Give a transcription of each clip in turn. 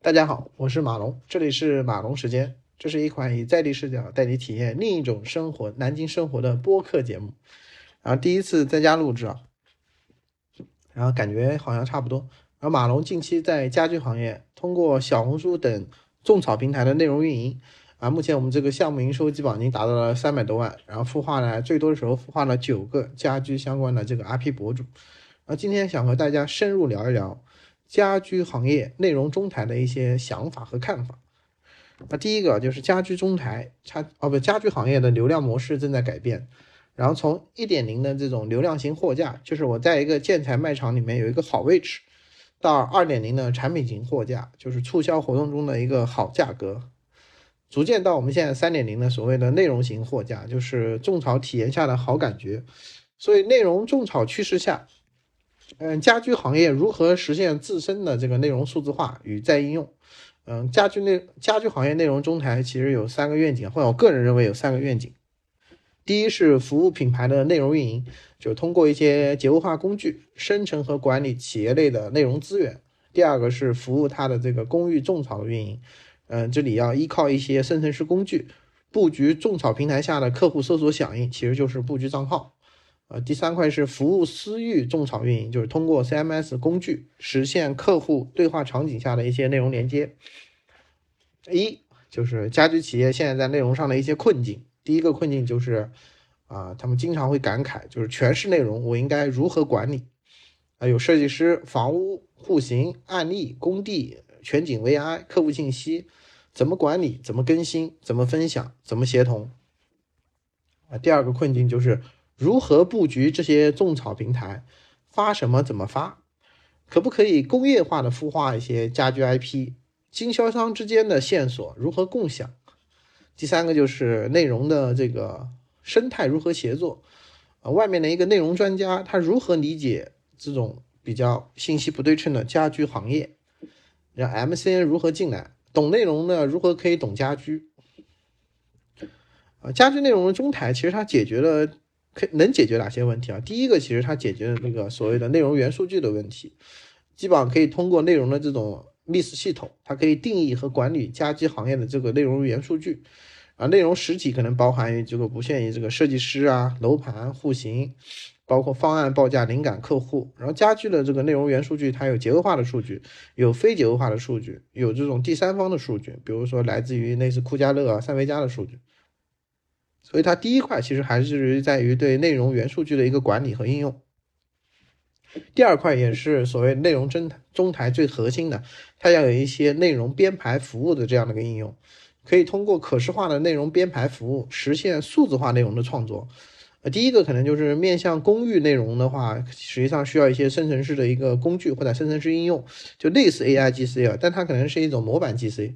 大家好，我是马龙，这里是马龙时间。这是一款以在地视角带你体验另一种生活——南京生活的播客节目。然后第一次在家录制啊，然后感觉好像差不多。然后马龙近期在家居行业通过小红书等种草平台的内容运营啊，目前我们这个项目营收基本上已经达到了三百多万。然后孵化了最多的时候孵化了九个家居相关的这个 IP 博主。然后今天想和大家深入聊一聊。家居行业内容中台的一些想法和看法。那第一个就是家居中台，它哦不，家居行业的流量模式正在改变。然后从一点零的这种流量型货架，就是我在一个建材卖场里面有一个好位置，到二点零的产品型货架，就是促销活动中的一个好价格，逐渐到我们现在三点零的所谓的内容型货架，就是种草体验下的好感觉。所以内容种草趋势下。嗯，家居行业如何实现自身的这个内容数字化与再应用？嗯，家居内家居行业内容中台其实有三个愿景，或者我个人认为有三个愿景。第一是服务品牌的内容运营，就通过一些结构化工具生成和管理企业类的内容资源。第二个是服务它的这个公域种草运营，嗯，这里要依靠一些生成式工具布局种草平台下的客户搜索响应，其实就是布局账号。呃，第三块是服务私域种草运营，就是通过 CMS 工具实现客户对话场景下的一些内容连接。一就是家居企业现在在内容上的一些困境，第一个困境就是啊，他们经常会感慨，就是全是内容，我应该如何管理？啊，有设计师、房屋、户型、案例、工地、全景 VI、客户信息，怎么管理？怎么更新？怎么分享？怎么协同？啊，第二个困境就是。如何布局这些种草平台？发什么？怎么发？可不可以工业化的孵化一些家居 IP？经销商之间的线索如何共享？第三个就是内容的这个生态如何协作？啊，外面的一个内容专家他如何理解这种比较信息不对称的家居行业？让 MCN 如何进来？懂内容的如何可以懂家居？啊，家居内容的中台其实它解决了。可能解决哪些问题啊？第一个，其实它解决了那个所谓的内容元数据的问题，基本上可以通过内容的这种 MIS 系统，它可以定义和管理家居行业的这个内容元数据啊。内容实体可能包含于这个不限于这个设计师啊、楼盘、户型，包括方案报价、灵感客户。然后家居的这个内容元数据，它有结构化的数据，有非结构化的数据，有这种第三方的数据，比如说来自于类似酷家乐啊、三维家的数据。所以它第一块其实还是在于对内容元数据的一个管理和应用。第二块也是所谓内容中中台最核心的，它要有一些内容编排服务的这样的一个应用，可以通过可视化的内容编排服务实现数字化内容的创作。呃，第一个可能就是面向公域内容的话，实际上需要一些生成式的一个工具或者生成式应用，就类似 AI GC 啊，但它可能是一种模板 GC。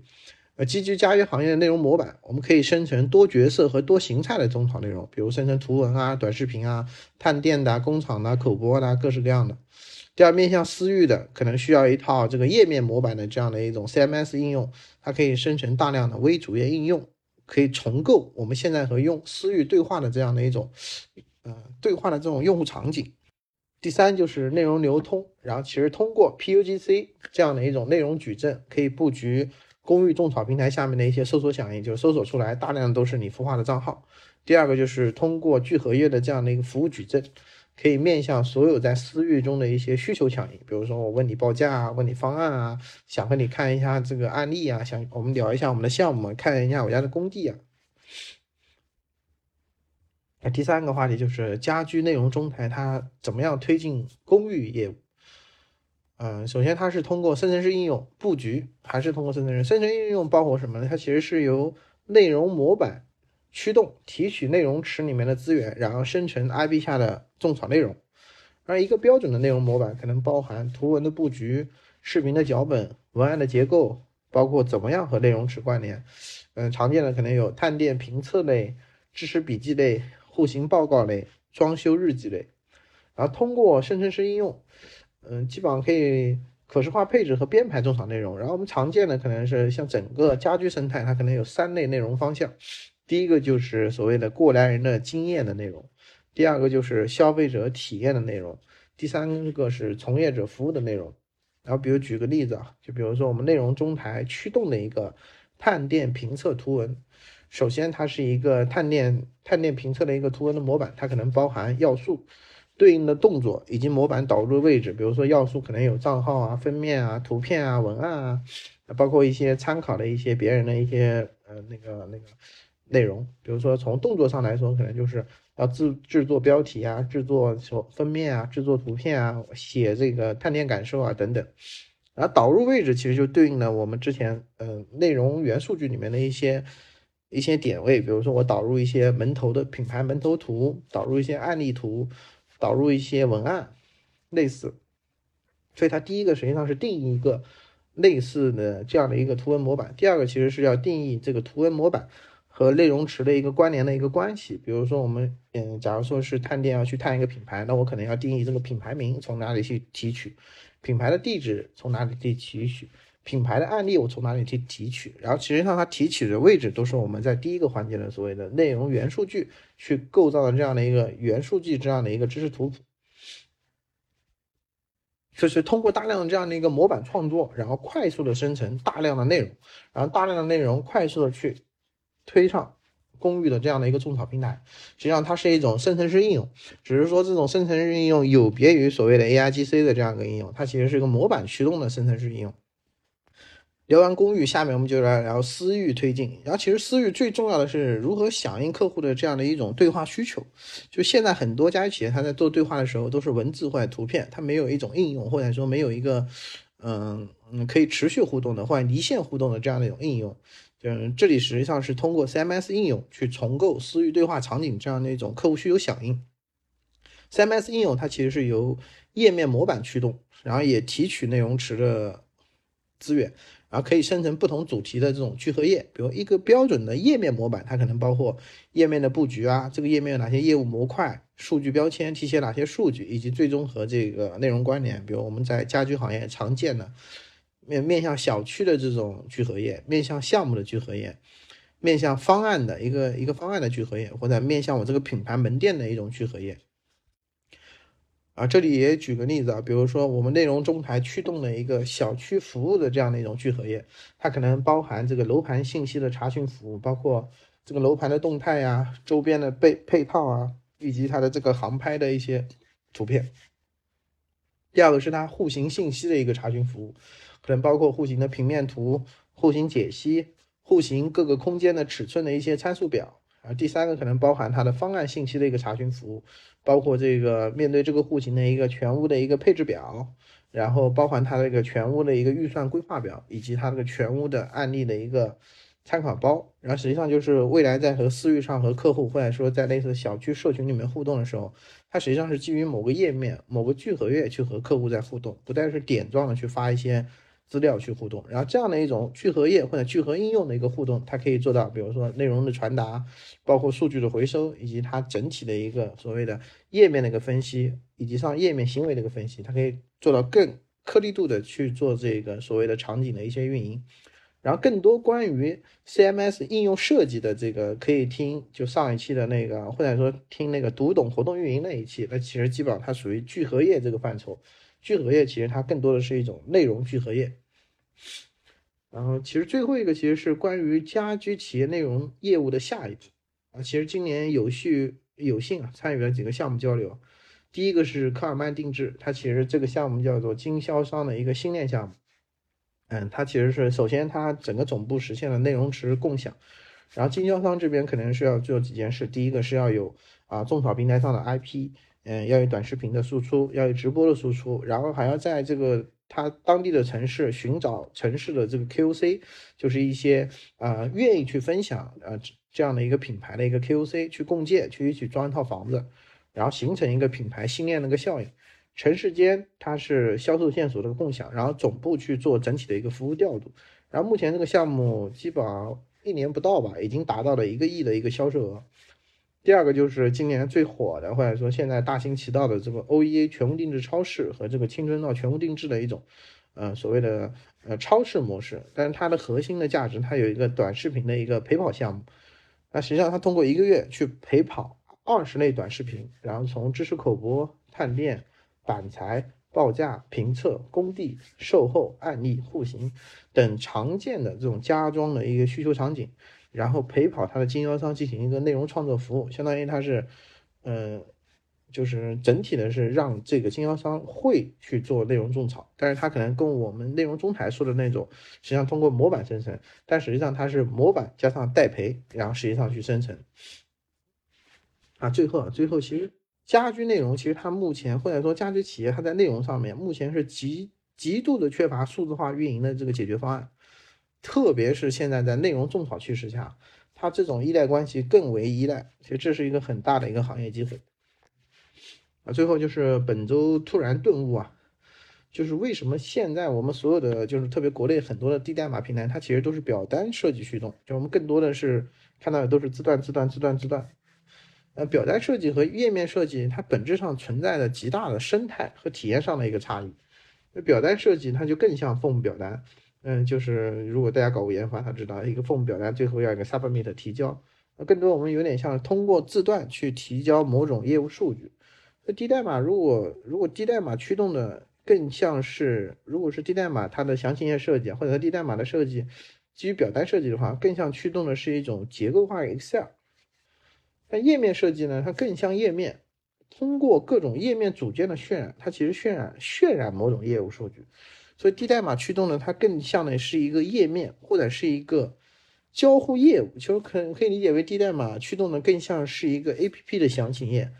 呃，基于家居行业的内容模板，我们可以生成多角色和多形态的种草内容，比如生成图文啊、短视频啊、探店的、工厂的、口播的，各式各样的。第二，面向私域的，可能需要一套这个页面模板的这样的一种 CMS 应用，它可以生成大量的微主页应用，可以重构我们现在和用私域对话的这样的一种，呃，对话的这种用户场景。第三就是内容流通，然后其实通过 PUGC 这样的一种内容矩阵，可以布局。公域种草平台下面的一些搜索响应，就是搜索出来大量都是你孵化的账号。第二个就是通过聚合页的这样的一个服务矩阵，可以面向所有在私域中的一些需求响应，比如说我问你报价啊，问你方案啊，想和你看一下这个案例啊，想我们聊一下我们的项目，看一下我家的工地啊。那第三个话题就是家居内容中台它怎么样推进公寓业务？嗯，首先它是通过生成式应用布局，还是通过生成式？生成应用包括什么呢？它其实是由内容模板驱动提取内容池里面的资源，然后生成 IP 下的种草内容。而一个标准的内容模板可能包含图文的布局、视频的脚本、文案的结构，包括怎么样和内容池关联。嗯，常见的可能有探店评测类、知识笔记类、户型报告类、装修日记类。然后通过生成式应用。嗯，基本上可以可视化配置和编排种草内容。然后我们常见的可能是像整个家居生态，它可能有三类内容方向。第一个就是所谓的过来人的经验的内容，第二个就是消费者体验的内容，第三个是从业者服务的内容。然后比如举个例子啊，就比如说我们内容中台驱动的一个探店评测图文，首先它是一个探店探店评测的一个图文的模板，它可能包含要素、对应的动作以及模板导入的位置。比如说要素可能有账号啊、封面啊、图片啊、文案啊，包括一些参考的一些别人的一些呃那个那个内容。比如说从动作上来说，可能就是要制制作标题啊、制作封面啊、制作图片啊、写这个探店感受啊等等。然后导入位置其实就对应了我们之前呃内容元数据里面的一些一些点位，比如说我导入一些门头的品牌门头图，导入一些案例图，导入一些文案，类似。所以它第一个实际上是定义一个类似的这样的一个图文模板，第二个其实是要定义这个图文模板和内容池的一个关联的一个关系。比如说我们嗯，假如说是探店要去探一个品牌，那我可能要定义这个品牌名从哪里去提取。品牌的地址从哪里去提取？品牌的案例我从哪里去提取？然后实际上它提取的位置都是我们在第一个环节的所谓的内容元数据去构造的这样的一个元数据这样的一个知识图谱。就是通过大量的这样的一个模板创作，然后快速的生成大量的内容，然后大量的内容快速的去推上。公寓的这样的一个种草平台，实际上它是一种生成式应用，只是说这种生成式应用有别于所谓的 A I G C 的这样一个应用，它其实是一个模板驱动的生成式应用。聊完公寓，下面我们就来聊私域推进。然后其实私域最重要的是如何响应客户的这样的一种对话需求。就现在很多家企业，它在做对话的时候都是文字或者图片，它没有一种应用，或者说没有一个嗯嗯可以持续互动的或者离线互动的这样的一种应用。嗯，这里实际上是通过 CMS 应用去重构私域对话场景这样的一种客户需求响应。CMS 应用它其实是由页面模板驱动，然后也提取内容池的资源，然后可以生成不同主题的这种聚合页。比如一个标准的页面模板，它可能包括页面的布局啊，这个页面有哪些业务模块、数据标签提写哪些数据，以及最终和这个内容关联。比如我们在家居行业常见的。面面向小区的这种聚合页，面向项目的聚合页，面向方案的一个一个方案的聚合页，或者面向我这个品牌门店的一种聚合页。啊，这里也举个例子啊，比如说我们内容中台驱动的一个小区服务的这样的一种聚合页，它可能包含这个楼盘信息的查询服务，包括这个楼盘的动态呀、周边的配配套啊，以及它的这个航拍的一些图片。第二个是它户型信息的一个查询服务。可能包括户型的平面图、户型解析、户型各个空间的尺寸的一些参数表啊。第三个可能包含它的方案信息的一个查询服务，包括这个面对这个户型的一个全屋的一个配置表，然后包含它的一个全屋的一个预算规划表，以及它这个全屋的案例的一个参考包。然后实际上就是未来在和私域上和客户或者说在类似小区社群里面互动的时候，它实际上是基于某个页面、某个聚合页去和客户在互动，不再是点状的去发一些。资料去互动，然后这样的一种聚合页或者聚合应用的一个互动，它可以做到，比如说内容的传达，包括数据的回收，以及它整体的一个所谓的页面的一个分析，以及上页面行为的一个分析，它可以做到更颗粒度的去做这个所谓的场景的一些运营。然后更多关于 CMS 应用设计的这个，可以听就上一期的那个，或者说听那个读懂活动运营那一期，那其实基本上它属于聚合页这个范畴。聚合页其实它更多的是一种内容聚合页。然后，其实最后一个其实是关于家居企业内容业务的下一步啊。其实今年有序有幸啊参与了几个项目交流。第一个是科尔曼定制，它其实这个项目叫做经销商的一个新链项目。嗯，它其实是首先它整个总部实现了内容池共享，然后经销商这边可能是要做几件事。第一个是要有啊种草平台上的 IP，嗯，要有短视频的输出，要有直播的输出，然后还要在这个。他当地的城市寻找城市的这个 KOC，就是一些啊愿意去分享啊这样的一个品牌的一个 KOC 去共建，去一起装一套房子，然后形成一个品牌信念的一个效应。城市间它是销售线索的共享，然后总部去做整体的一个服务调度。然后目前这个项目基本上一年不到吧，已经达到了一个亿的一个销售额。第二个就是今年最火的，或者说现在大行其道的这个 OEA 全屋定制超市和这个青春到全屋定制的一种，呃，所谓的呃超市模式。但是它的核心的价值，它有一个短视频的一个陪跑项目。那实际上它通过一个月去陪跑二十类短视频，然后从知识口播、探店、板材、报价、评测、工地、售后、案例、户型等常见的这种家装的一个需求场景，然后陪跑他的经销商进行一个内容创作服务，相当于他是，嗯。就是整体的是让这个经销商会去做内容种草，但是他可能跟我们内容中台说的那种，实际上通过模板生成，但实际上它是模板加上代陪，然后实际上去生成。啊，最后啊，最后其实家居内容其实它目前或者说家居企业它在内容上面目前是极极度的缺乏数字化运营的这个解决方案，特别是现在在内容种草趋势下，它这种依赖关系更为依赖，其实这是一个很大的一个行业机会。啊，最后就是本周突然顿悟啊，就是为什么现在我们所有的，就是特别国内很多的低代码平台，它其实都是表单设计驱动，就我们更多的是看到的都是字段、字段、字段、字段。呃，表单设计和页面设计，它本质上存在着极大的生态和体验上的一个差异。那表单设计它就更像 form 表单，嗯，就是如果大家搞过研发，他知道一个 form 表单最后要一个 submit 提交，那更多我们有点像通过字段去提交某种业务数据。那低代码如果如果低代码驱动的更像是，如果是低代码它的详情页设计，或者低代码的设计基于表单设计的话，更像驱动的是一种结构化 Excel。但页面设计呢，它更像页面，通过各种页面组件的渲染，它其实渲染渲染某种业务数据。所以低代码驱动呢，它更像的是一个页面，或者是一个交互业务，其实可可以理解为低代码驱动的更像是一个 APP 的详情页。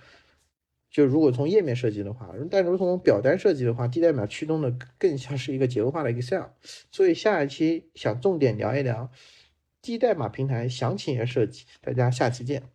就如果从页面设计的话，但如果从表单设计的话，低代码驱动的更像是一个结构化的 Excel。所以下一期想重点聊一聊低代码平台详情页设计，大家下期见。